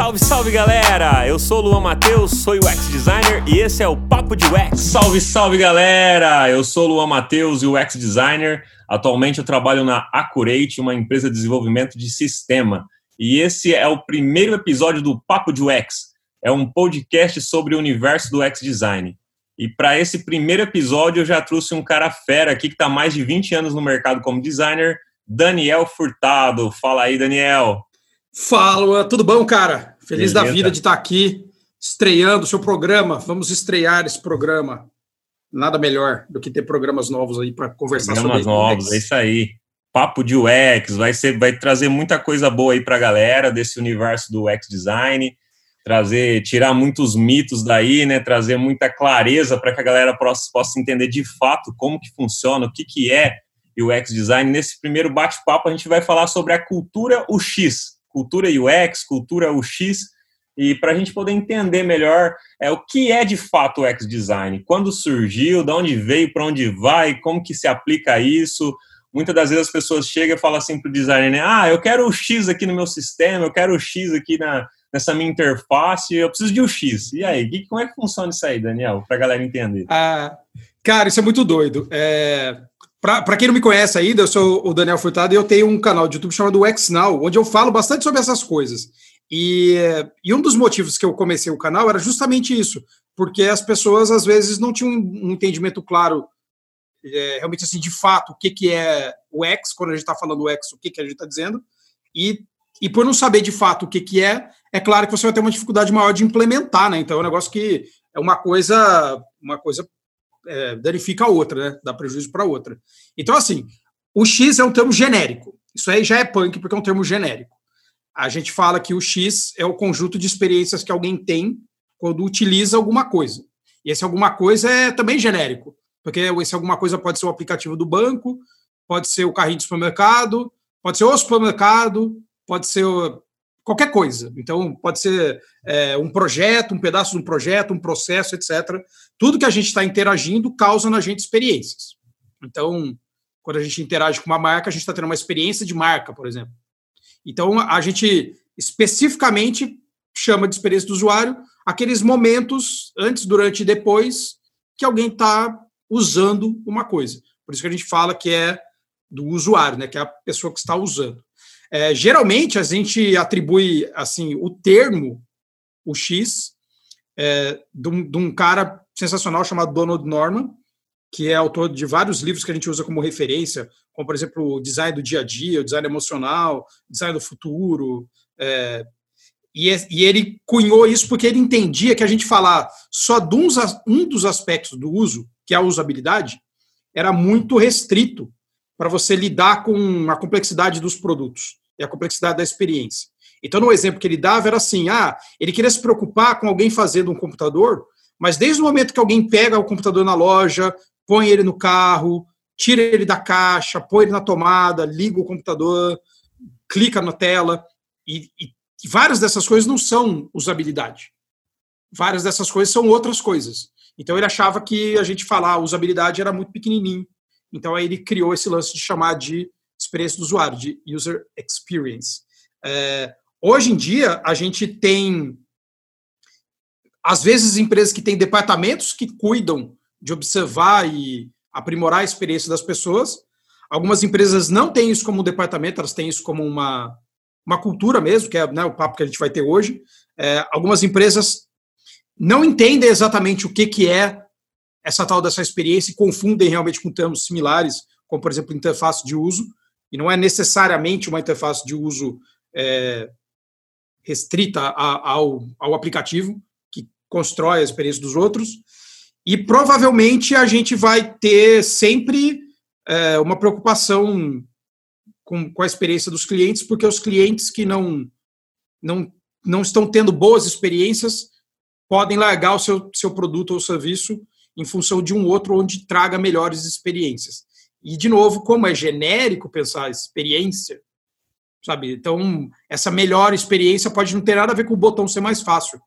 Salve, salve galera! Eu sou o Luan Matheus, sou UX Designer e esse é o Papo de UX. Salve, salve galera! Eu sou o Luan Matheus, UX Designer. Atualmente eu trabalho na Accurate, uma empresa de desenvolvimento de sistema. E esse é o primeiro episódio do Papo de UX. É um podcast sobre o universo do UX Design. E para esse primeiro episódio eu já trouxe um cara fera aqui que está mais de 20 anos no mercado como designer, Daniel Furtado. Fala aí, Daniel. Fala, tudo bom, cara? Feliz Beleza. da vida de estar aqui estreando o seu programa. Vamos estrear esse programa. Nada melhor do que ter programas novos aí para conversar programas sobre Programas novos, é isso aí. Papo de UX, vai ser vai trazer muita coisa boa aí para a galera desse universo do UX design trazer, tirar muitos mitos daí, né? Trazer muita clareza para que a galera possa, possa entender de fato como que funciona, o que, que é UX design. Nesse primeiro bate-papo a gente vai falar sobre a cultura UX, cultura UX, cultura UX, e para a gente poder entender melhor é o que é de fato o UX design, quando surgiu, de onde veio, para onde vai, como que se aplica isso. Muitas das vezes as pessoas chegam e falam assim para o designer, né? ah, eu quero o X aqui no meu sistema, eu quero o X aqui na, nessa minha interface, eu preciso de um X. E aí, como é que funciona isso aí, Daniel, para a galera entender? Ah, cara, isso é muito doido. É, para quem não me conhece ainda, eu sou o Daniel Furtado e eu tenho um canal de YouTube chamado XNow, onde eu falo bastante sobre essas coisas. E, e um dos motivos que eu comecei o canal era justamente isso, porque as pessoas às vezes não tinham um entendimento claro, é, realmente assim, de fato, o que, que é o X, quando a gente está falando o X, o que, que a gente está dizendo, e e por não saber de fato o que, que é, é claro que você vai ter uma dificuldade maior de implementar, né? Então é um negócio que é uma coisa, uma coisa é, danifica a outra, né? Dá prejuízo para outra. Então, assim, o X é um termo genérico. Isso aí já é punk porque é um termo genérico. A gente fala que o X é o conjunto de experiências que alguém tem quando utiliza alguma coisa. E esse alguma coisa é também genérico, porque esse alguma coisa pode ser o aplicativo do banco, pode ser o carrinho do supermercado, pode ser o supermercado, pode ser qualquer coisa. Então, pode ser é, um projeto, um pedaço de um projeto, um processo, etc. Tudo que a gente está interagindo causa na gente experiências. Então, quando a gente interage com uma marca, a gente está tendo uma experiência de marca, por exemplo. Então, a gente especificamente chama de experiência do usuário aqueles momentos antes, durante e depois que alguém está usando uma coisa. Por isso que a gente fala que é do usuário, né, que é a pessoa que está usando. É, geralmente a gente atribui assim o termo, o X, é, de, um, de um cara sensacional chamado Donald Norman, que é autor de vários livros que a gente usa como referência, como, por exemplo, o design do dia a dia, o design emocional, design do futuro. É, e, e, ele cunhou isso porque ele entendia que a gente falar só de uns, um dos aspectos do uso, que é a usabilidade, era muito restrito para você lidar com a complexidade dos produtos e a complexidade da experiência. Então, no exemplo que ele dava, era assim: ah, ele queria se preocupar com alguém fazendo um computador, mas desde o momento que alguém pega o computador na loja, põe ele no carro, tira ele da caixa, põe ele na tomada, liga o computador, clica na tela, e, e várias dessas coisas não são usabilidade. Várias dessas coisas são outras coisas. Então ele achava que a gente falar usabilidade era muito pequenininho. Então aí ele criou esse lance de chamar de experiência do usuário, de user experience. É, hoje em dia, a gente tem, às vezes, empresas que têm departamentos que cuidam de observar e aprimorar a experiência das pessoas. Algumas empresas não têm isso como um departamento, elas têm isso como uma, uma cultura mesmo, que é né, o papo que a gente vai ter hoje. É, algumas empresas não entendem exatamente o que, que é essa tal dessa experiência e confundem realmente com termos similares, como, por exemplo, interface de uso e não é necessariamente uma interface de uso é, restrita a, ao, ao aplicativo que constrói a experiência dos outros. E provavelmente a gente vai ter sempre é, uma preocupação com, com a experiência dos clientes, porque os clientes que não, não, não estão tendo boas experiências podem largar o seu, seu produto ou serviço em função de um outro onde traga melhores experiências. E, de novo, como é genérico pensar experiência, sabe? Então, essa melhor experiência pode não ter nada a ver com o botão ser mais fácil.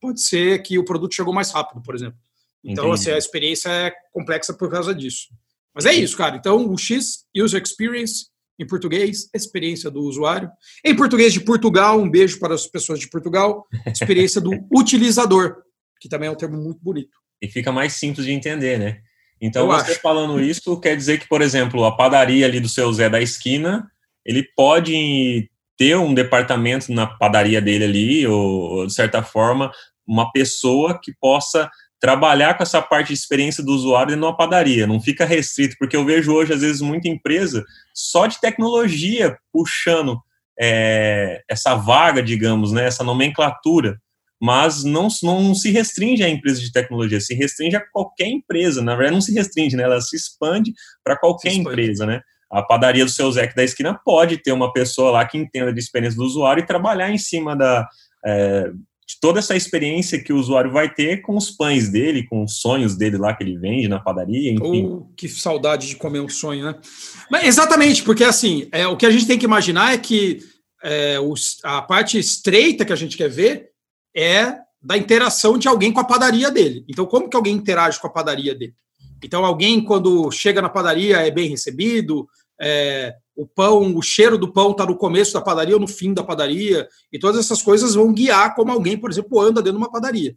Pode ser que o produto chegou mais rápido, por exemplo. Então, assim, a experiência é complexa por causa disso. Mas é isso, cara. Então, o X, User Experience, Em português, experiência do usuário. Em português de Portugal, um beijo para as pessoas de Portugal, experiência do utilizador, que também é um termo muito bonito. E fica mais simples de entender, né? Então, Eu você acho. falando isso, quer dizer que, por exemplo, a padaria ali do seu Zé da esquina, ele pode ter um departamento na padaria dele ali, ou, de certa forma, uma pessoa que possa trabalhar com essa parte de experiência do usuário numa padaria, não fica restrito, porque eu vejo hoje, às vezes, muita empresa só de tecnologia puxando é, essa vaga, digamos, né, essa nomenclatura, mas não, não se restringe à empresa de tecnologia, se restringe a qualquer empresa, na verdade não se restringe, né, ela se expande para qualquer empresa, né, a padaria do seu Zé da esquina pode ter uma pessoa lá que entenda de experiência do usuário e trabalhar em cima da, é, de toda essa experiência que o usuário vai ter com os pães dele, com os sonhos dele lá que ele vende na padaria, enfim. Oh, que saudade de comer um sonho, né? Mas, exatamente, porque assim, é, o que a gente tem que imaginar é que é, os, a parte estreita que a gente quer ver é da interação de alguém com a padaria dele. Então, como que alguém interage com a padaria dele? Então, alguém, quando chega na padaria, é bem recebido, é, o pão, o cheiro do pão está no começo da padaria ou no fim da padaria, e todas essas coisas vão guiar como alguém, por exemplo, anda dentro de uma padaria.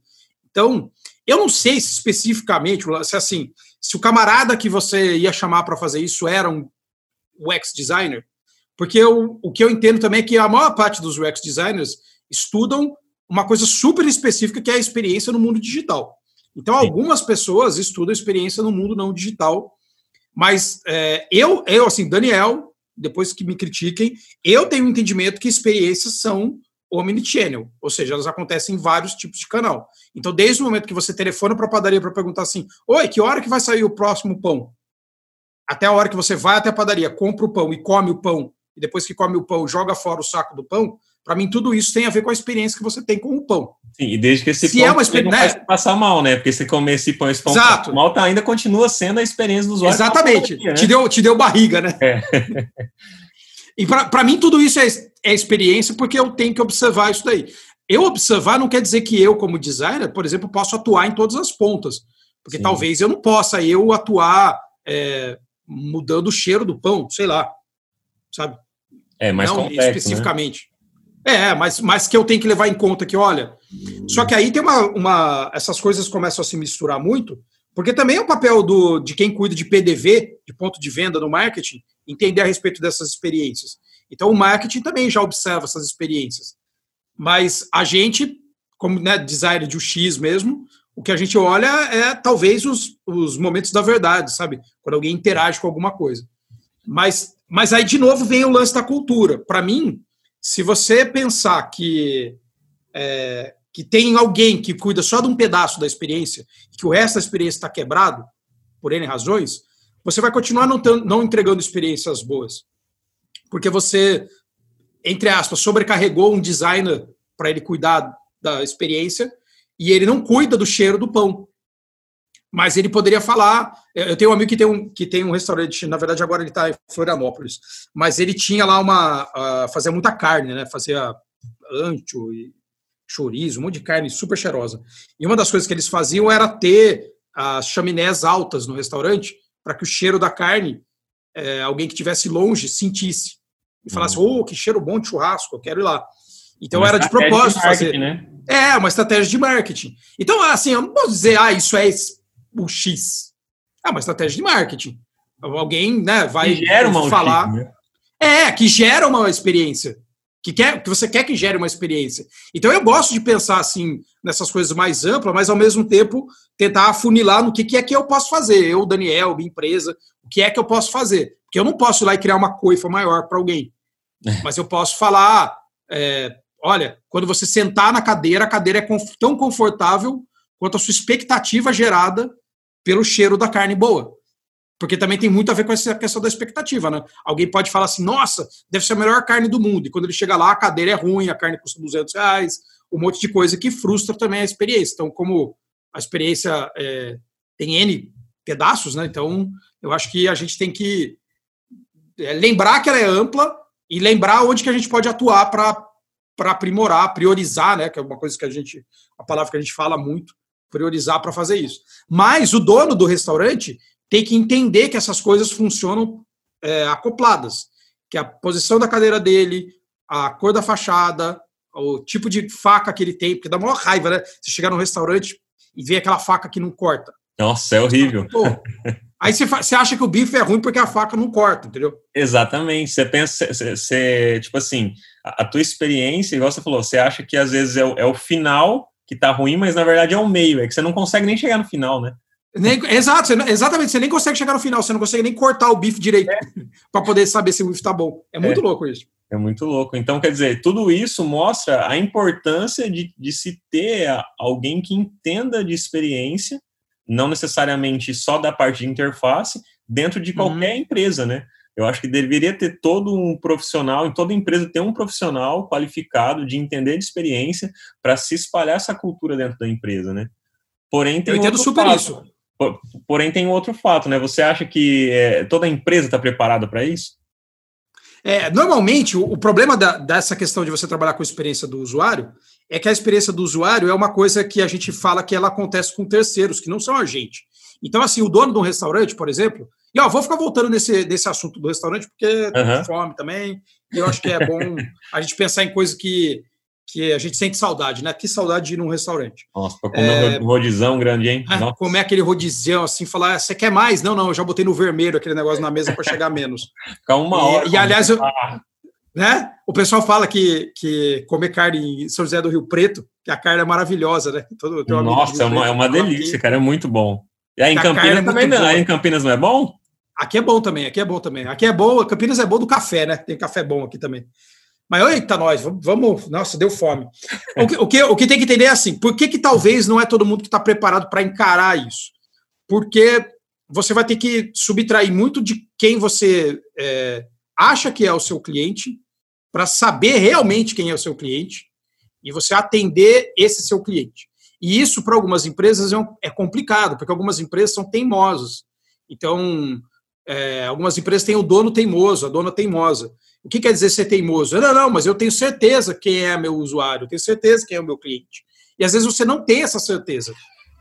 Então, eu não sei se especificamente, se assim, se o camarada que você ia chamar para fazer isso era um UX designer, porque eu, o que eu entendo também é que a maior parte dos UX designers estudam uma coisa super específica que é a experiência no mundo digital. Então, algumas pessoas estudam experiência no mundo não digital, mas é, eu, eu, assim, Daniel, depois que me critiquem, eu tenho um entendimento que experiências são omnichannel, ou seja, elas acontecem em vários tipos de canal. Então, desde o momento que você telefona para a padaria para perguntar assim: Oi, que hora que vai sair o próximo pão? Até a hora que você vai até a padaria, compra o pão e come o pão, e depois que come o pão, joga fora o saco do pão, para mim, tudo isso tem a ver com a experiência que você tem com o pão. Sim, e desde que esse Se pão é uma experiência, né? passar mal, né? Porque se comer esse pão, esse pão Exato. mal, tá, ainda continua sendo a experiência do usuário. Exatamente. né? te, deu, te deu barriga, né? É. e para mim, tudo isso é, é experiência porque eu tenho que observar isso daí. Eu observar não quer dizer que eu, como designer, por exemplo, posso atuar em todas as pontas. Porque Sim. talvez eu não possa eu atuar é, mudando o cheiro do pão, sei lá. Sabe? É, mais não, complexo, né? especificamente. Né? É, mas, mas que eu tenho que levar em conta que, olha. Só que aí tem uma, uma. Essas coisas começam a se misturar muito, porque também é o papel do, de quem cuida de PDV, de ponto de venda no marketing, entender a respeito dessas experiências. Então, o marketing também já observa essas experiências. Mas a gente, como né, designer de UX mesmo, o que a gente olha é talvez os, os momentos da verdade, sabe? Quando alguém interage com alguma coisa. Mas, mas aí, de novo, vem o lance da cultura. Para mim, se você pensar que, é, que tem alguém que cuida só de um pedaço da experiência, que o resto da experiência está quebrado, por N razões, você vai continuar não, não entregando experiências boas. Porque você, entre aspas, sobrecarregou um designer para ele cuidar da experiência e ele não cuida do cheiro do pão. Mas ele poderia falar. Eu tenho um amigo que tem um, que tem um restaurante, na verdade, agora ele está em Florianópolis, mas ele tinha lá uma. Uh, fazia muita carne, né? Fazia ancho e chorizo, um monte de carne super cheirosa. E uma das coisas que eles faziam era ter as chaminés altas no restaurante para que o cheiro da carne, é, alguém que estivesse longe, sentisse. E falasse, uhum. oh, que cheiro bom de churrasco, eu quero ir lá. Então uma era de propósito de fazer. Né? É, uma estratégia de marketing. Então, assim, eu não posso dizer, ah, isso é o X. É uma estratégia de marketing. Alguém né, vai que gera uma falar. X, né? É, que gera uma experiência. Que, quer, que você quer que gere uma experiência. Então eu gosto de pensar assim nessas coisas mais amplas, mas ao mesmo tempo tentar afunilar no que, que é que eu posso fazer. Eu, Daniel, minha empresa, o que é que eu posso fazer? Porque eu não posso ir lá e criar uma coifa maior para alguém. É. Mas eu posso falar, é, olha, quando você sentar na cadeira, a cadeira é tão confortável quanto a sua expectativa gerada pelo cheiro da carne boa. Porque também tem muito a ver com essa questão da expectativa, né? Alguém pode falar assim, nossa, deve ser a melhor carne do mundo. E quando ele chega lá, a cadeira é ruim, a carne custa 200 reais, um monte de coisa que frustra também a experiência. Então, como a experiência é, tem N pedaços, né? Então, eu acho que a gente tem que é, lembrar que ela é ampla e lembrar onde que a gente pode atuar para aprimorar, priorizar, né? Que é uma coisa que a gente, a palavra que a gente fala muito, priorizar para fazer isso. Mas o dono do restaurante tem que entender que essas coisas funcionam é, acopladas. que a posição da cadeira dele, a cor da fachada, o tipo de faca que ele tem, porque dá maior raiva, né? Você chegar num restaurante e ver aquela faca que não corta. Nossa, é horrível. Aí você, você acha que o bife é ruim porque a faca não corta, entendeu? Exatamente. Você pensa, você, você tipo assim, a, a, tua experiência, igual você falou, você acha que às vezes é o, é o final que tá ruim, mas na verdade é o meio, é que você não consegue nem chegar no final, né? Nem, exato, você, exatamente, você nem consegue chegar no final, você não consegue nem cortar o bife direito é. para poder saber se o bife tá bom. É muito é. louco isso. É muito louco. Então, quer dizer, tudo isso mostra a importância de, de se ter alguém que entenda de experiência, não necessariamente só da parte de interface, dentro de qualquer uhum. empresa, né? Eu acho que deveria ter todo um profissional, em toda empresa ter um profissional qualificado de entender de experiência para se espalhar essa cultura dentro da empresa, né? Porém, tem Eu entendo super fato. isso. Porém, tem outro fato, né? Você acha que é, toda empresa está preparada para isso? É, normalmente, o, o problema da, dessa questão de você trabalhar com a experiência do usuário é que a experiência do usuário é uma coisa que a gente fala que ela acontece com terceiros, que não são a gente. Então, assim, o dono de um restaurante, por exemplo, e ó, vou ficar voltando nesse, nesse assunto do restaurante, porque uhum. fome também, e eu acho que é bom a gente pensar em coisa que que a gente sente saudade, né? Que saudade de ir num restaurante. Nossa, pra comer é, um rodizão grande, hein? É, comer aquele rodizão, assim, falar, ah, você quer mais? Não, não, eu já botei no vermelho aquele negócio na mesa para chegar menos. Ficar uma hora. E, e aliás, eu, né? O pessoal fala que, que comer carne em São José do Rio Preto, que a carne é maravilhosa, né? Todo, Nossa, é uma, é uma delícia, aqui. cara, é muito bom. E aí em Campinas é também não, aí em Campinas não é bom? Aqui é bom também, aqui é bom também. Aqui é bom, Campinas é bom do café, né? Tem café bom aqui também. Mas eita, nós, vamos. Nossa, deu fome. O que, o que, o que tem que entender é assim: por que, que talvez não é todo mundo que está preparado para encarar isso? Porque você vai ter que subtrair muito de quem você é, acha que é o seu cliente para saber realmente quem é o seu cliente e você atender esse seu cliente. E isso, para algumas empresas, é, um, é, complicado, porque algumas empresas são teimosas. Então, é, algumas empresas têm o dono teimoso, a dona teimosa. O que quer dizer ser teimoso? Não, não, mas eu tenho certeza quem é meu usuário, eu tenho certeza quem é o meu cliente. E às vezes você não tem essa certeza.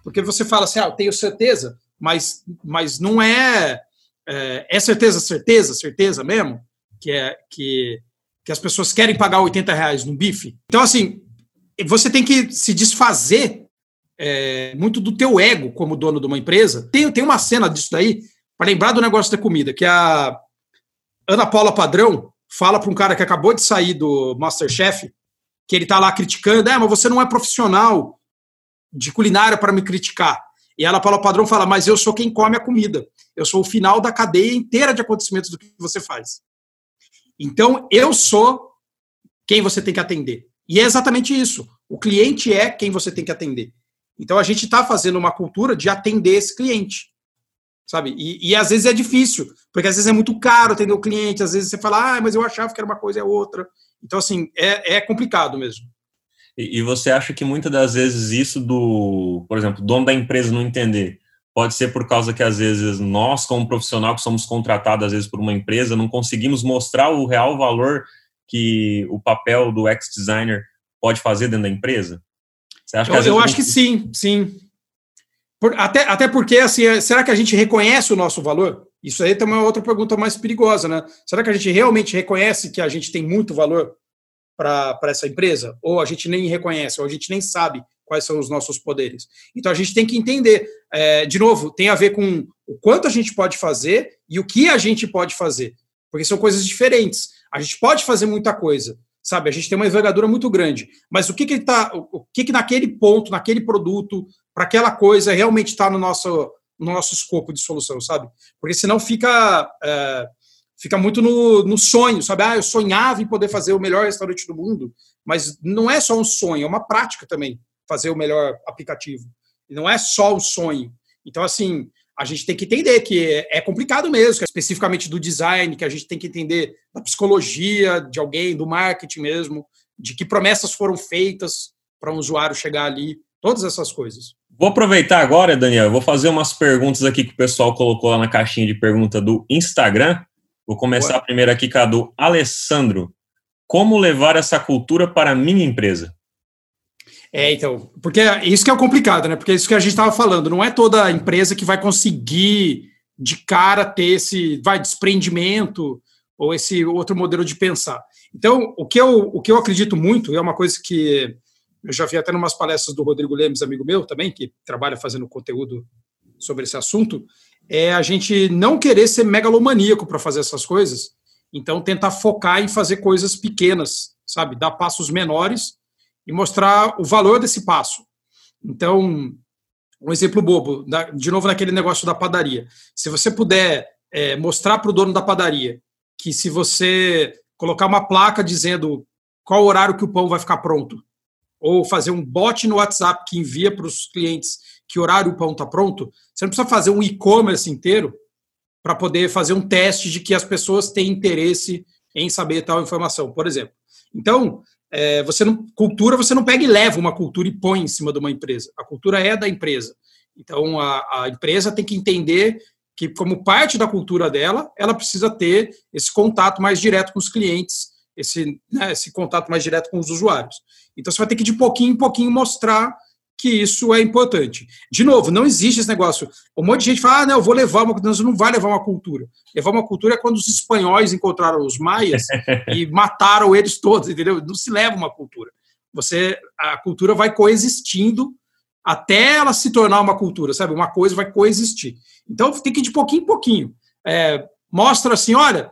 Porque você fala assim, ah, eu tenho certeza, mas, mas não é, é. É certeza, certeza, certeza mesmo? Que, é, que, que as pessoas querem pagar 80 reais no bife? Então, assim, você tem que se desfazer é, muito do teu ego como dono de uma empresa. Tem, tem uma cena disso daí, para lembrar do negócio da comida, que a Ana Paula Padrão, fala para um cara que acabou de sair do Masterchef, que ele está lá criticando, é, mas você não é profissional de culinária para me criticar. E ela, Paula Padrão, fala, mas eu sou quem come a comida. Eu sou o final da cadeia inteira de acontecimentos do que você faz. Então, eu sou quem você tem que atender. E é exatamente isso. O cliente é quem você tem que atender. Então, a gente está fazendo uma cultura de atender esse cliente sabe? E, e, às vezes é difícil, porque às vezes é muito caro atender o cliente, às vezes você fala, ah, mas eu achava que era uma coisa é outra. Então, assim, é, é complicado mesmo. E, e, você acha que muitas das vezes isso do, por exemplo, dono da empresa não entender, pode ser por causa que às vezes nós, como profissional que somos contratados às vezes por uma empresa, não conseguimos mostrar o real valor que o papel do ex-designer pode fazer dentro da empresa? Você acha que, eu, eu acho que sim, sim. Por, até, até porque, assim, é, será que a gente reconhece o nosso valor? Isso aí também é outra pergunta mais perigosa, né? Será que a gente realmente reconhece que a gente tem muito valor para essa empresa? Ou a gente nem reconhece, ou a gente nem sabe quais são os nossos poderes? Então a gente tem que entender. É, de novo, tem a ver com o quanto a gente pode fazer e o que a gente pode fazer, porque são coisas diferentes. A gente pode fazer muita coisa, sabe? A gente tem uma envergadura muito grande, mas o que que está, o que que naquele ponto, naquele produto, para aquela coisa realmente estar tá no nosso no nosso escopo de solução, sabe? Porque senão fica é, fica muito no, no sonho, sabe? Ah, eu sonhava em poder fazer o melhor restaurante do mundo, mas não é só um sonho, é uma prática também fazer o melhor aplicativo. E não é só um sonho. Então, assim, a gente tem que entender que é complicado mesmo, especificamente do design, que a gente tem que entender da psicologia de alguém, do marketing mesmo, de que promessas foram feitas para um usuário chegar ali, todas essas coisas. Vou aproveitar agora, Daniel, vou fazer umas perguntas aqui que o pessoal colocou lá na caixinha de pergunta do Instagram. Vou começar Boa. primeiro aqui com a do Alessandro. Como levar essa cultura para a minha empresa? É, então, porque isso que é o complicado, né? Porque é isso que a gente estava falando, não é toda empresa que vai conseguir de cara ter esse, vai, desprendimento ou esse outro modelo de pensar. Então, o que eu, o que eu acredito muito, e é uma coisa que eu já vi até umas palestras do Rodrigo Lemes, amigo meu também, que trabalha fazendo conteúdo sobre esse assunto, é a gente não querer ser megalomaníaco para fazer essas coisas, então tentar focar em fazer coisas pequenas, sabe? Dar passos menores e mostrar o valor desse passo. Então, um exemplo bobo, de novo naquele negócio da padaria. Se você puder é, mostrar para o dono da padaria que se você colocar uma placa dizendo qual horário que o pão vai ficar pronto, ou fazer um bot no WhatsApp que envia para os clientes que horário o pão está pronto, você não precisa fazer um e-commerce inteiro para poder fazer um teste de que as pessoas têm interesse em saber tal informação, por exemplo. Então, é, você não, cultura você não pega e leva uma cultura e põe em cima de uma empresa. A cultura é da empresa. Então, a, a empresa tem que entender que, como parte da cultura dela, ela precisa ter esse contato mais direto com os clientes, esse, né, esse contato mais direto com os usuários. Então, você vai ter que, de pouquinho em pouquinho, mostrar que isso é importante. De novo, não existe esse negócio. Um monte de gente fala, ah, não, eu vou levar uma cultura. Não vai levar uma cultura. Levar uma cultura é quando os espanhóis encontraram os maias e mataram eles todos, entendeu? Não se leva uma cultura. Você, a cultura vai coexistindo até ela se tornar uma cultura, sabe? Uma coisa vai coexistir. Então, tem que ir de pouquinho em pouquinho. É, mostra assim, olha,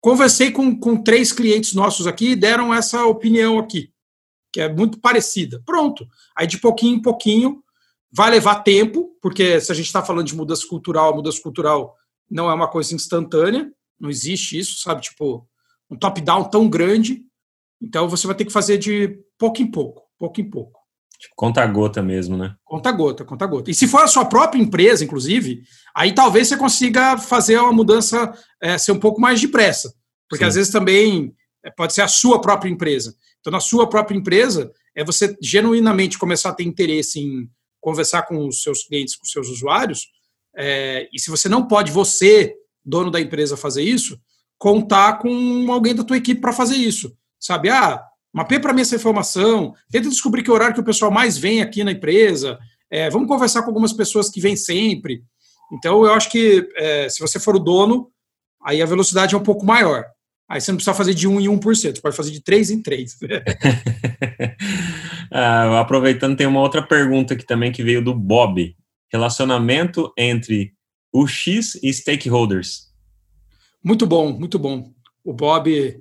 conversei com, com três clientes nossos aqui e deram essa opinião aqui que é muito parecida. Pronto. Aí de pouquinho em pouquinho vai levar tempo, porque se a gente está falando de mudança cultural, mudança cultural não é uma coisa instantânea, não existe isso, sabe? Tipo, um top-down tão grande. Então você vai ter que fazer de pouco em pouco, pouco em pouco. Tipo, conta gota mesmo, né? Conta gota, conta gota. E se for a sua própria empresa, inclusive, aí talvez você consiga fazer uma mudança é, ser um pouco mais depressa. Porque Sim. às vezes também é, pode ser a sua própria empresa. Então, na sua própria empresa, é você genuinamente começar a ter interesse em conversar com os seus clientes, com os seus usuários. É, e se você não pode, você, dono da empresa, fazer isso, contar com alguém da tua equipe para fazer isso. Sabe? Ah, mapeia para mim essa informação, tenta descobrir que horário que o pessoal mais vem aqui na empresa, é, vamos conversar com algumas pessoas que vêm sempre. Então, eu acho que é, se você for o dono, aí a velocidade é um pouco maior. Aí você não precisa fazer de 1 em 1%, você pode fazer de 3 em 3. ah, aproveitando, tem uma outra pergunta aqui também que veio do Bob. Relacionamento entre o X e stakeholders. Muito bom, muito bom. O Bob,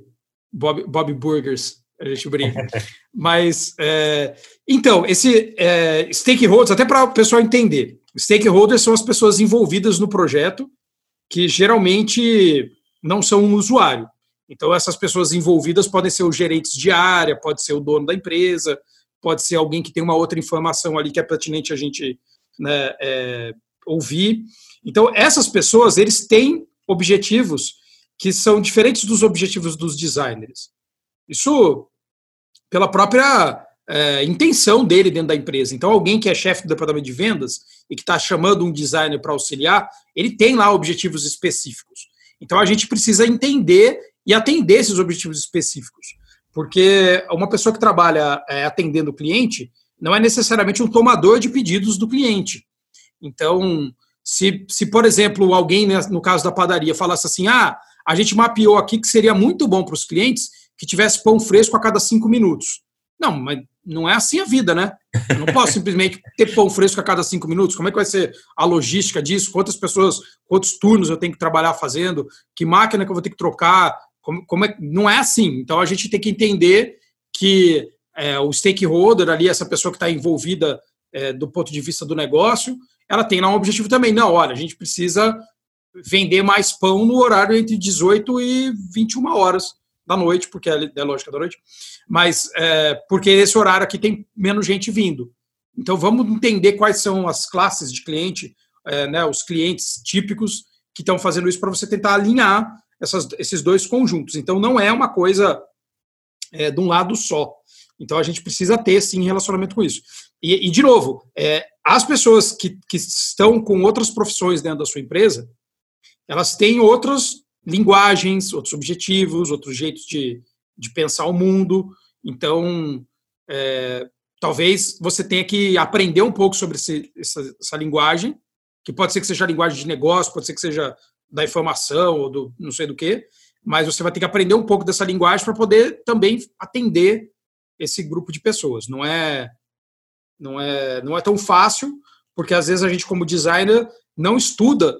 Bob, Bob Burgers, a gente brinca. Mas, é, então, esse é, stakeholders, até para o pessoal entender, stakeholders são as pessoas envolvidas no projeto, que geralmente não são um usuário. Então, essas pessoas envolvidas podem ser os gerentes de área, pode ser o dono da empresa, pode ser alguém que tem uma outra informação ali que é pertinente a gente né, é, ouvir. Então, essas pessoas, eles têm objetivos que são diferentes dos objetivos dos designers. Isso pela própria é, intenção dele dentro da empresa. Então, alguém que é chefe do departamento de vendas e que está chamando um designer para auxiliar, ele tem lá objetivos específicos. Então, a gente precisa entender e atender esses objetivos específicos. Porque uma pessoa que trabalha é, atendendo o cliente não é necessariamente um tomador de pedidos do cliente. Então, se, se por exemplo, alguém, né, no caso da padaria, falasse assim: ah, a gente mapeou aqui que seria muito bom para os clientes que tivesse pão fresco a cada cinco minutos. Não, mas não é assim a vida, né? Eu não posso simplesmente ter pão fresco a cada cinco minutos. Como é que vai ser a logística disso? Quantas pessoas, quantos turnos eu tenho que trabalhar fazendo? Que máquina que eu vou ter que trocar? Como, como é, não é assim. Então a gente tem que entender que é, o stakeholder ali, essa pessoa que está envolvida é, do ponto de vista do negócio, ela tem lá um objetivo também. Não, olha, a gente precisa vender mais pão no horário entre 18 e 21 horas da noite, porque é, é lógica da noite, mas é, porque esse horário aqui tem menos gente vindo. Então vamos entender quais são as classes de cliente, é, né, os clientes típicos que estão fazendo isso para você tentar alinhar essas, esses dois conjuntos. Então, não é uma coisa é, de um lado só. Então, a gente precisa ter, sim, relacionamento com isso. E, e de novo, é, as pessoas que, que estão com outras profissões dentro da sua empresa, elas têm outras linguagens, outros objetivos, outros jeitos de, de pensar o mundo. Então, é, talvez você tenha que aprender um pouco sobre esse, essa, essa, linguagem, que pode ser que seja linguagem de negócio, pode ser que seja da informação ou do não sei do que, mas você vai ter que aprender um pouco dessa linguagem para poder também atender esse grupo de pessoas. Não é, não é, não é tão fácil, porque às vezes a gente como designer não estuda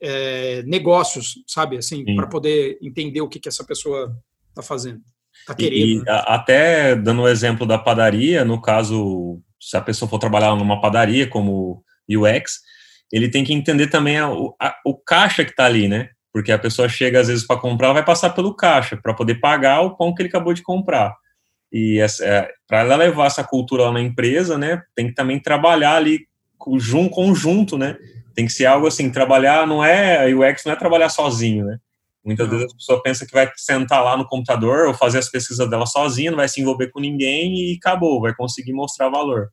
é, negócios, sabe, assim, para poder entender o que, que essa pessoa está fazendo, está querendo. E, né? até dando o exemplo da padaria, no caso, se a pessoa for trabalhar numa padaria como UX, ele tem que entender também a, a, o caixa que está ali, né? Porque a pessoa chega às vezes para comprar, vai passar pelo caixa para poder pagar o pão que ele acabou de comprar. E é, para ela levar essa cultura lá na empresa, né, tem que também trabalhar ali junto, conjunto, né? Tem que ser algo assim, trabalhar não é, UX não é trabalhar sozinho, né? Muitas não. vezes a pessoa pensa que vai sentar lá no computador ou fazer as pesquisas dela sozinha, não vai se envolver com ninguém e acabou, vai conseguir mostrar valor.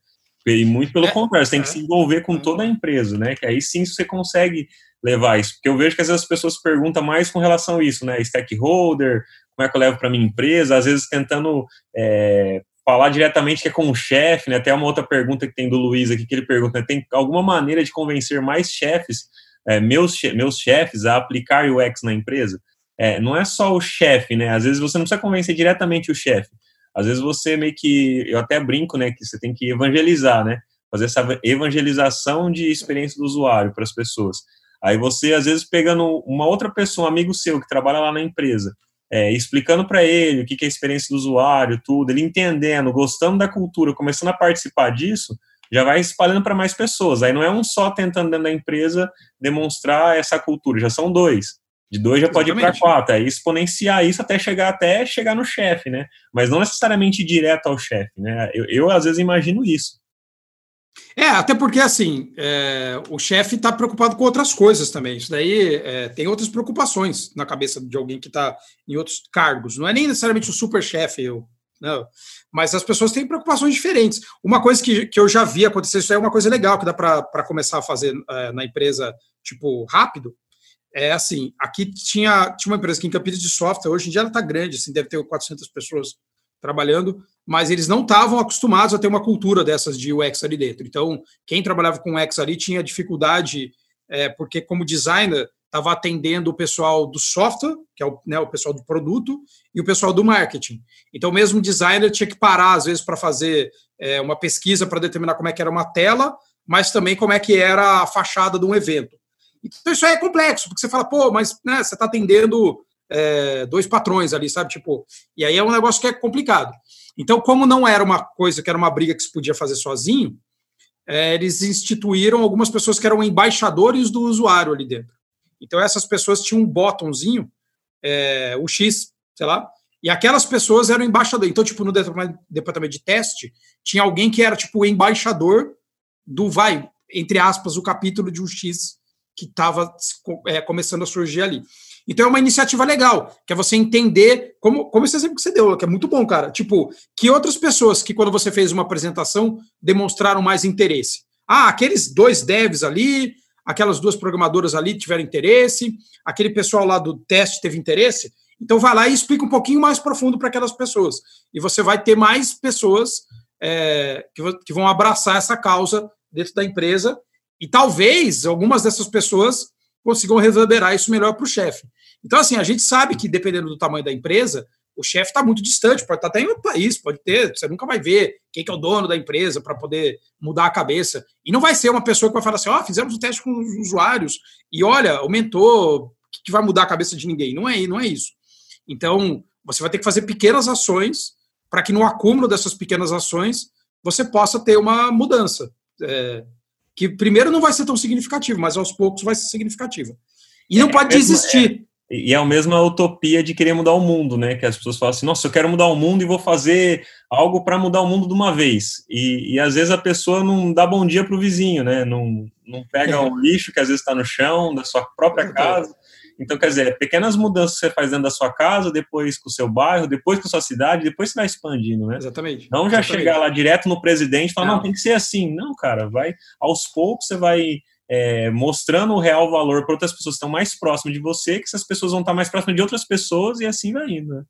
E muito pelo é, contrário, você tem que é. se envolver com toda a empresa, né? Que aí sim você consegue levar isso. Porque eu vejo que às vezes as pessoas perguntam mais com relação a isso, né? Stakeholder, como é que eu levo para minha empresa, às vezes tentando é, falar diretamente que é com o chefe, né? Até uma outra pergunta que tem do Luiz aqui, que ele pergunta, né? tem alguma maneira de convencer mais chefes, é, meus, meus chefes, a aplicar UX na empresa? É, não é só o chefe, né? Às vezes você não precisa convencer diretamente o chefe. Às vezes você meio que, eu até brinco, né, que você tem que evangelizar, né? Fazer essa evangelização de experiência do usuário para as pessoas. Aí você, às vezes, pegando uma outra pessoa, um amigo seu que trabalha lá na empresa, é, explicando para ele o que, é a experiência do usuário, tudo, ele entendendo, gostando da cultura, começando a participar disso, já vai espalhando para mais pessoas. Aí não é um só tentando dentro da empresa demonstrar essa cultura, já são dois. De dois já pode Exatamente. ir para quatro, aí exponenciar isso até chegar até chegar no chefe, né? Mas não necessariamente direto ao chefe, né? Eu, eu às vezes imagino isso. É, até porque assim, é, o chefe está preocupado com outras coisas também. Isso daí é, tem outras preocupações na cabeça de alguém que está em outros cargos. Não é nem necessariamente o super chefe, eu. Não. Mas as pessoas têm preocupações diferentes. Uma coisa que, que eu já vi acontecer, isso é uma coisa legal que dá para começar a fazer é, na empresa, tipo, rápido. É assim, aqui tinha, tinha uma empresa aqui em Campinas de software, hoje em dia ela está grande, assim, deve ter 400 pessoas trabalhando, mas eles não estavam acostumados a ter uma cultura dessas de UX ali dentro. Então, quem trabalhava com UX ali tinha dificuldade, é, porque como designer estava atendendo o pessoal do software, que é o, né, o pessoal do produto, e o pessoal do marketing. Então, mesmo designer tinha que parar, às vezes, para fazer é, uma pesquisa para determinar como é que era uma tela, mas também como é que era a fachada de um evento. Então, isso aí é complexo, porque você fala, pô, mas né, você está atendendo é, dois patrões ali, sabe? Tipo, e aí é um negócio que é complicado. Então, como não era uma coisa que era uma briga que se podia fazer sozinho, é, eles instituíram algumas pessoas que eram embaixadores do usuário ali dentro. Então, essas pessoas tinham um botãozinho, é, o X, sei lá, e aquelas pessoas eram embaixadores. Então, tipo, no departamento de teste, tinha alguém que era, tipo, o embaixador do, vai, entre aspas, o capítulo de um X que estava é, começando a surgir ali. Então é uma iniciativa legal, que é você entender, como, como esse exemplo que você deu, que é muito bom, cara. Tipo, que outras pessoas que, quando você fez uma apresentação, demonstraram mais interesse. Ah, aqueles dois devs ali, aquelas duas programadoras ali tiveram interesse, aquele pessoal lá do teste teve interesse. Então vai lá e explica um pouquinho mais profundo para aquelas pessoas. E você vai ter mais pessoas é, que, que vão abraçar essa causa dentro da empresa. E talvez algumas dessas pessoas consigam reverberar isso melhor para o chefe. Então, assim, a gente sabe que, dependendo do tamanho da empresa, o chefe está muito distante, pode estar até em outro país, pode ter, você nunca vai ver quem que é o dono da empresa para poder mudar a cabeça. E não vai ser uma pessoa que vai falar assim, ó, oh, fizemos um teste com os usuários e olha, aumentou, que vai mudar a cabeça de ninguém. Não é, não é isso. Então, você vai ter que fazer pequenas ações para que no acúmulo dessas pequenas ações você possa ter uma mudança. É, que primeiro não vai ser tão significativo, mas aos poucos vai ser significativa. E não é, pode desistir. É, e é a mesma utopia de querer mudar o mundo, né? Que as pessoas falam assim, nossa, eu quero mudar o mundo e vou fazer algo para mudar o mundo de uma vez. E, e, às vezes a pessoa não dá bom dia para o vizinho, né? Não, não pega o lixo que às vezes está no chão da sua própria casa então, quer dizer, pequenas mudanças que você faz dentro da sua casa, depois com o seu bairro, depois com a sua cidade, depois você vai expandindo, né? Exatamente. Não já Exatamente. chegar lá direto no presidente e falar, não. não, tem que ser assim. Não, cara, vai aos poucos você vai é, mostrando o real valor para outras pessoas que estão mais próximas de você, que essas pessoas vão estar mais próximas de outras pessoas e assim vai indo. Né?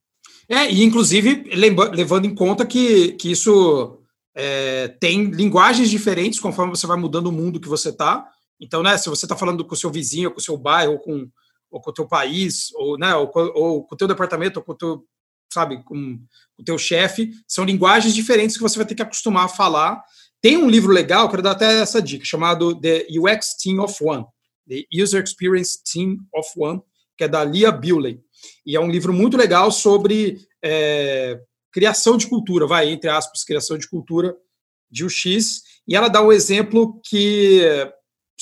É, e inclusive levando em conta que, que isso é, tem linguagens diferentes conforme você vai mudando o mundo que você está. Então, né, se você está falando com o seu vizinho, com o seu bairro, com ou com o teu país, ou, né, ou, ou com o teu departamento, ou com o teu, sabe, com o teu chefe, são linguagens diferentes que você vai ter que acostumar a falar. Tem um livro legal, quero dar até essa dica, chamado The UX Team of One, The User Experience Team of One, que é da Lia Bewley. E é um livro muito legal sobre é, criação de cultura, vai, entre aspas, criação de cultura de UX. E ela dá um exemplo que,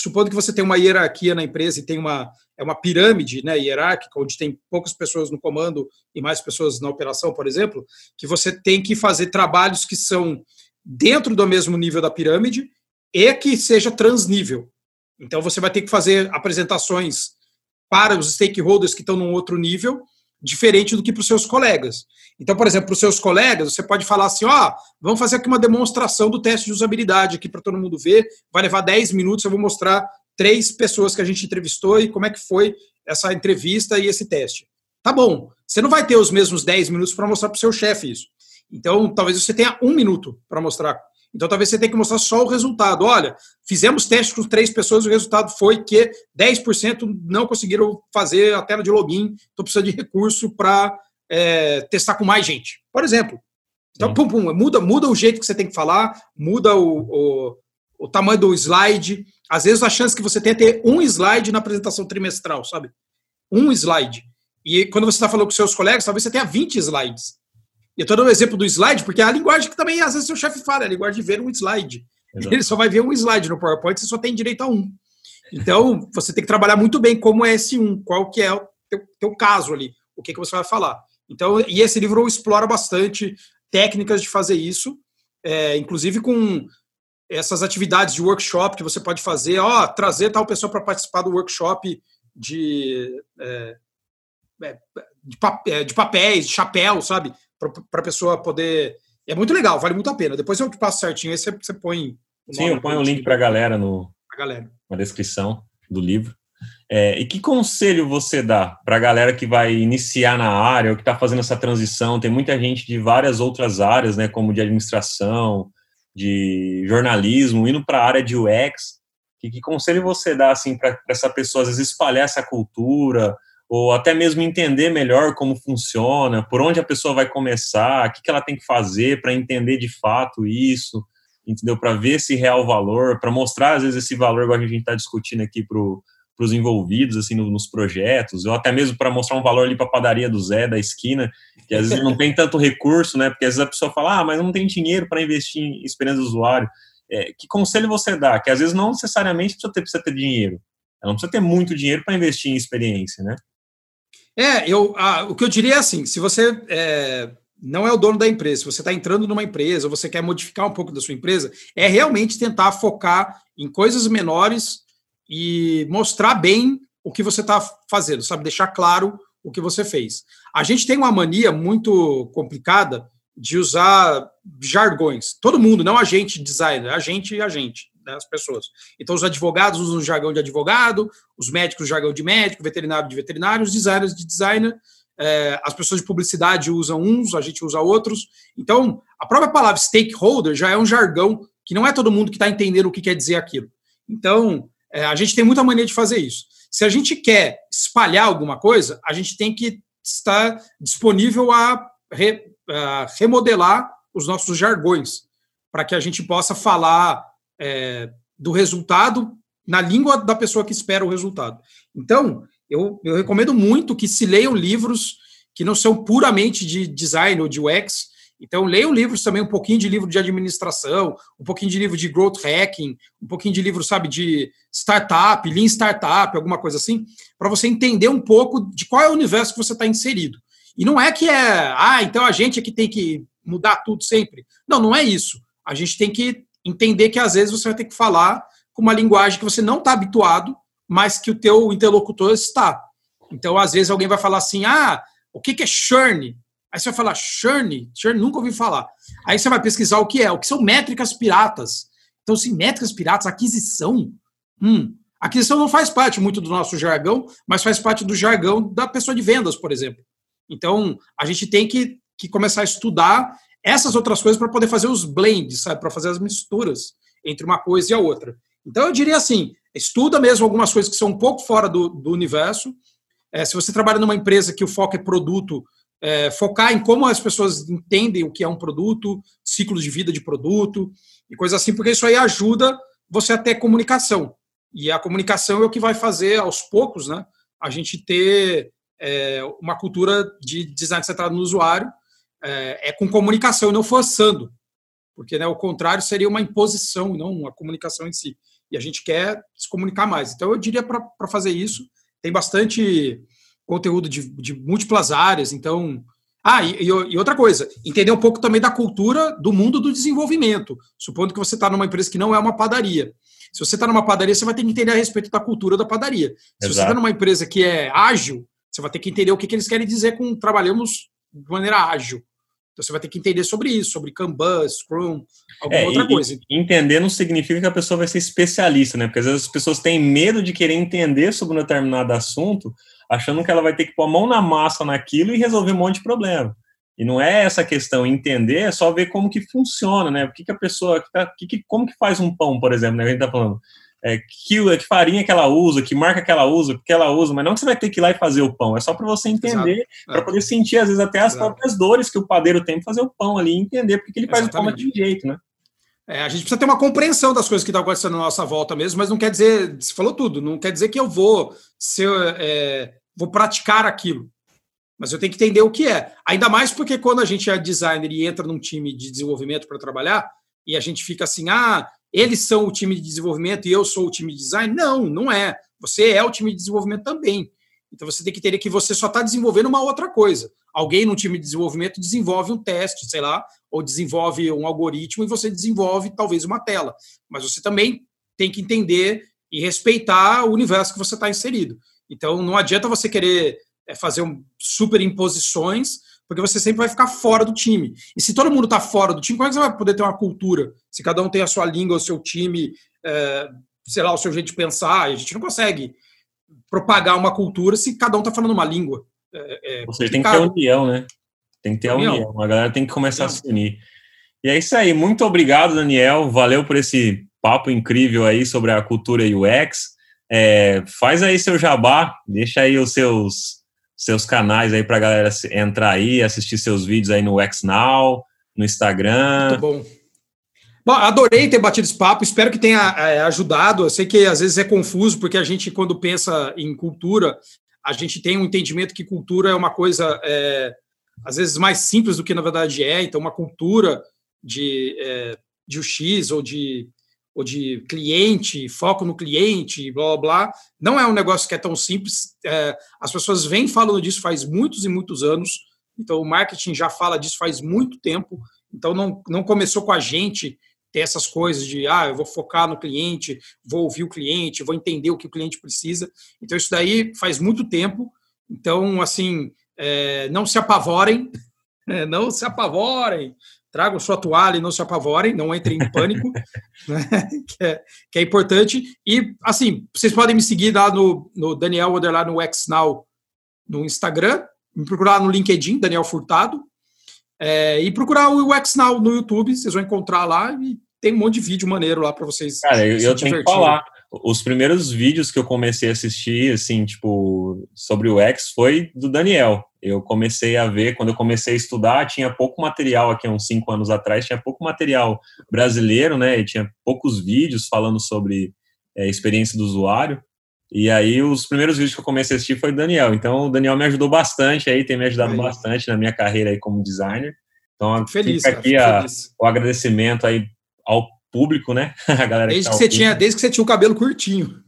supondo que você tem uma hierarquia na empresa e tem uma, é uma pirâmide né, hierárquica, onde tem poucas pessoas no comando e mais pessoas na operação, por exemplo, que você tem que fazer trabalhos que são dentro do mesmo nível da pirâmide e que seja transnível. Então, você vai ter que fazer apresentações para os stakeholders que estão num outro nível, diferente do que para os seus colegas. Então, por exemplo, para os seus colegas, você pode falar assim: ó, oh, vamos fazer aqui uma demonstração do teste de usabilidade aqui para todo mundo ver. Vai levar 10 minutos, eu vou mostrar três pessoas que a gente entrevistou e como é que foi essa entrevista e esse teste. Tá bom. Você não vai ter os mesmos 10 minutos para mostrar para o seu chefe isso. Então, talvez você tenha um minuto para mostrar então, talvez você tenha que mostrar só o resultado. Olha, fizemos teste com três pessoas, o resultado foi que 10% não conseguiram fazer a tela de login, estou precisando de recurso para é, testar com mais gente. Por exemplo. Então, pum, pum, muda, muda o jeito que você tem que falar, muda o, o, o tamanho do slide. Às vezes, a chance que você tem é ter um slide na apresentação trimestral, sabe? Um slide. E quando você está falando com seus colegas, talvez você tenha 20 slides. E eu estou dando o exemplo do slide, porque é a linguagem que também, às vezes, seu chefe fala, é a linguagem de ver um slide. Exato. Ele só vai ver um slide no PowerPoint, você só tem direito a um. Então, você tem que trabalhar muito bem como é esse um, qual que é o teu, teu caso ali, o que, que você vai falar. Então, e esse livro explora bastante técnicas de fazer isso, é, inclusive com essas atividades de workshop que você pode fazer, ó, trazer tal pessoa para participar do workshop de, é, é de, é, de papéis, de chapéu, sabe? Para a pessoa poder. É muito legal, vale muito a pena. Depois eu te passo certinho, aí você, você põe. Sim, eu ponho o link para a galera no, galera. na descrição do livro. É, e que conselho você dá para a galera que vai iniciar na área, ou que está fazendo essa transição? Tem muita gente de várias outras áreas, né, como de administração, de jornalismo, indo para a área de UX. Que, que conselho você dá assim para essa pessoa às vezes espalhar essa cultura, ou até mesmo entender melhor como funciona, por onde a pessoa vai começar, o que, ela tem que fazer para entender de fato isso, entendeu? Para ver esse real valor, para mostrar às vezes esse valor, igual a gente está discutindo aqui para os envolvidos assim no, nos projetos, ou até mesmo para mostrar um valor ali para a padaria do Zé da esquina, que às vezes não tem tanto recurso, né? Porque às vezes a pessoa fala, ah, mas não tem dinheiro para investir em experiência do usuário. É, que conselho você dá? Que às vezes não necessariamente precisa ter, precisa ter dinheiro. Ela não precisa ter muito dinheiro para investir em experiência, né? É, eu, ah, o que eu diria é assim: se você é, não é o dono da empresa, se você está entrando numa empresa, você quer modificar um pouco da sua empresa, é realmente tentar focar em coisas menores e mostrar bem o que você está fazendo, sabe? Deixar claro o que você fez. A gente tem uma mania muito complicada de usar jargões. Todo mundo, não a gente designer, a gente e a gente das pessoas. Então, os advogados usam o jargão de advogado, os médicos o jargão de médico, veterinário de veterinário, os designers de designer, é, as pessoas de publicidade usam uns, a gente usa outros. Então, a própria palavra stakeholder já é um jargão que não é todo mundo que está entendendo o que quer dizer aquilo. Então, é, a gente tem muita mania de fazer isso. Se a gente quer espalhar alguma coisa, a gente tem que estar disponível a, re, a remodelar os nossos jargões, para que a gente possa falar é, do resultado na língua da pessoa que espera o resultado. Então, eu, eu recomendo muito que se leiam livros que não são puramente de design ou de UX. Então, leiam livros também, um pouquinho de livro de administração, um pouquinho de livro de growth hacking, um pouquinho de livro, sabe, de startup, lean startup, alguma coisa assim, para você entender um pouco de qual é o universo que você está inserido. E não é que é, ah, então a gente é que tem que mudar tudo sempre. Não, não é isso. A gente tem que entender que às vezes você vai ter que falar com uma linguagem que você não está habituado, mas que o teu interlocutor está. Então, às vezes, alguém vai falar assim, ah, o que, que é churn? Aí você vai falar, churn? Churn, nunca ouvi falar. Aí você vai pesquisar o que é, o que são métricas piratas. Então, se métricas piratas, aquisição, hum, aquisição não faz parte muito do nosso jargão, mas faz parte do jargão da pessoa de vendas, por exemplo. Então, a gente tem que, que começar a estudar essas outras coisas para poder fazer os blends, sabe? Para fazer as misturas entre uma coisa e a outra. Então, eu diria assim: estuda mesmo algumas coisas que são um pouco fora do, do universo, É, se você trabalha numa empresa que o foco é produto, é, focar em como as pessoas entendem o que é um produto, ciclos de vida de produto e coisas assim, porque isso aí ajuda você a ter comunicação. E a comunicação é o que vai fazer, aos poucos, né, a gente ter é, uma cultura de design centrado no usuário, é, é com comunicação e não forçando, porque né, o contrário seria uma imposição, não uma comunicação em si. E a gente quer se comunicar mais. Então, eu diria para fazer isso, tem bastante conteúdo de, de múltiplas áreas, então. Ah, e, e, outra coisa, entender um pouco também da cultura do mundo do desenvolvimento. Supondo que você está numa empresa que não é uma padaria. Se você está numa padaria, você vai ter que entender a respeito da cultura da padaria. Se Exato. você está numa empresa que é ágil, você vai ter que entender o que, que eles querem dizer com trabalhamos de maneira ágil. Então você vai ter que entender sobre isso, sobre Kanban, Scrum, alguma é, outra e, coisa. Entender não significa que a pessoa vai ser especialista, né? Porque às vezes as pessoas têm medo de querer entender sobre um determinado assunto, achando que ela vai ter que pôr a mão na massa naquilo e resolver um monte de problema. E não é essa questão, entender é só ver como que funciona, né? O que, que a pessoa, que, que, como que faz um pão, por exemplo, né? A gente tá falando é, que, que, farinha que ela usa, que marca que ela usa, que ela usa, mas não que você vai ter que ir lá e fazer o pão, é só para você entender, para é. poder sentir, às vezes, até as Exato. próprias dores que o padeiro tem para fazer o pão ali, entender porque ele faz Exatamente. o pão daquele jeito, né? É, a gente precisa ter uma compreensão das coisas que estão acontecendo na nossa volta mesmo, mas não quer dizer, você falou tudo, não quer dizer que eu vou ser, é, vou praticar aquilo. Mas eu tenho que entender o que é. Ainda mais porque quando a gente é designer e entra num time de desenvolvimento para trabalhar, e a gente fica assim, ah, eles são o time de desenvolvimento e eu sou o time de design. Não, não é. Você é o time de desenvolvimento também. Então você tem que entender que você só está desenvolvendo uma outra coisa. Alguém no time de desenvolvimento desenvolve um teste, sei lá, ou desenvolve um algoritmo e você desenvolve talvez uma tela. Mas você também tem que entender e respeitar o universo que você está inserido. Então não adianta você querer é, fazer superimposições porque você sempre vai ficar fora do time. E se todo mundo está fora do time, como é que você vai poder ter uma cultura? Se cada um tem a sua língua, o seu time, é, sei lá, o seu jeito de pensar, a gente não consegue propagar uma cultura se cada um está falando uma língua. É, é Ou seja, tem que ter união, né? Tem que ter união. união. A galera tem que começar a se unir. E é isso aí. Muito obrigado, Daniel. Valeu por esse papo incrível aí sobre a cultura UX. É, faz aí seu jabá, deixa aí os seus seus canais aí para a galera entrar aí, assistir seus vídeos aí no XNow, no Instagram. Muito bom. Bom, adorei ter batido esse papo, espero que tenha é, ajudado. Eu sei que às vezes é confuso, porque a gente, quando pensa em cultura, a gente tem um entendimento que cultura é uma coisa, é, às vezes, mais simples do que na verdade é. Então, uma cultura de, é, de UX ou de ou de cliente, foco no cliente, blá blá blá. Não é um negócio que é tão simples. É, as pessoas vêm falando disso faz muitos e muitos anos. Então, o marketing já fala disso faz muito tempo. Então, não, não começou com a gente ter essas coisas de, ah, eu vou focar no cliente, vou ouvir o cliente, vou entender o que o cliente precisa. Então, isso daí faz muito tempo. Então, assim, é, não se apavorem, não se apavorem tragam sua toalha e não se apavorem, não entrem em pânico, né? que, é, que, é, importante. E, assim, vocês podem me seguir lá no, no Daniel lá no XNow no Instagram, me procurar no LinkedIn, Daniel Furtado, é, e procurar o XNow no YouTube, vocês vão encontrar lá e tem um monte de vídeo maneiro lá para vocês. Cara, eu, eu tenho que falar, os primeiros vídeos que eu comecei a assistir, assim, tipo, sobre o X foi do Daniel. Eu comecei a ver, quando eu comecei a estudar, tinha pouco material aqui, uns cinco anos atrás, tinha pouco material brasileiro, né? E tinha poucos vídeos falando sobre é, experiência do usuário. E aí, os primeiros vídeos que eu comecei a assistir foi do Daniel. Então, o Daniel me ajudou bastante aí, tem me ajudado aí. bastante na minha carreira aí como designer. Então, feliz, fica aqui a, o agradecimento aí ao público, né? A galera desde que, que tá você tinha, desde que você tinha o cabelo curtinho.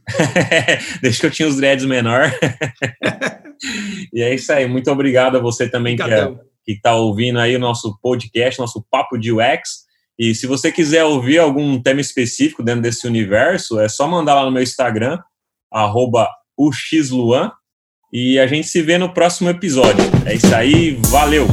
desde que eu tinha os dreads menor. e é isso aí. Muito obrigado a você também que, é, que está ouvindo aí o nosso podcast, nosso papo de UX. E se você quiser ouvir algum tema específico dentro desse universo, é só mandar lá no meu Instagram, arroba uxluan, e a gente se vê no próximo episódio. É isso aí, valeu!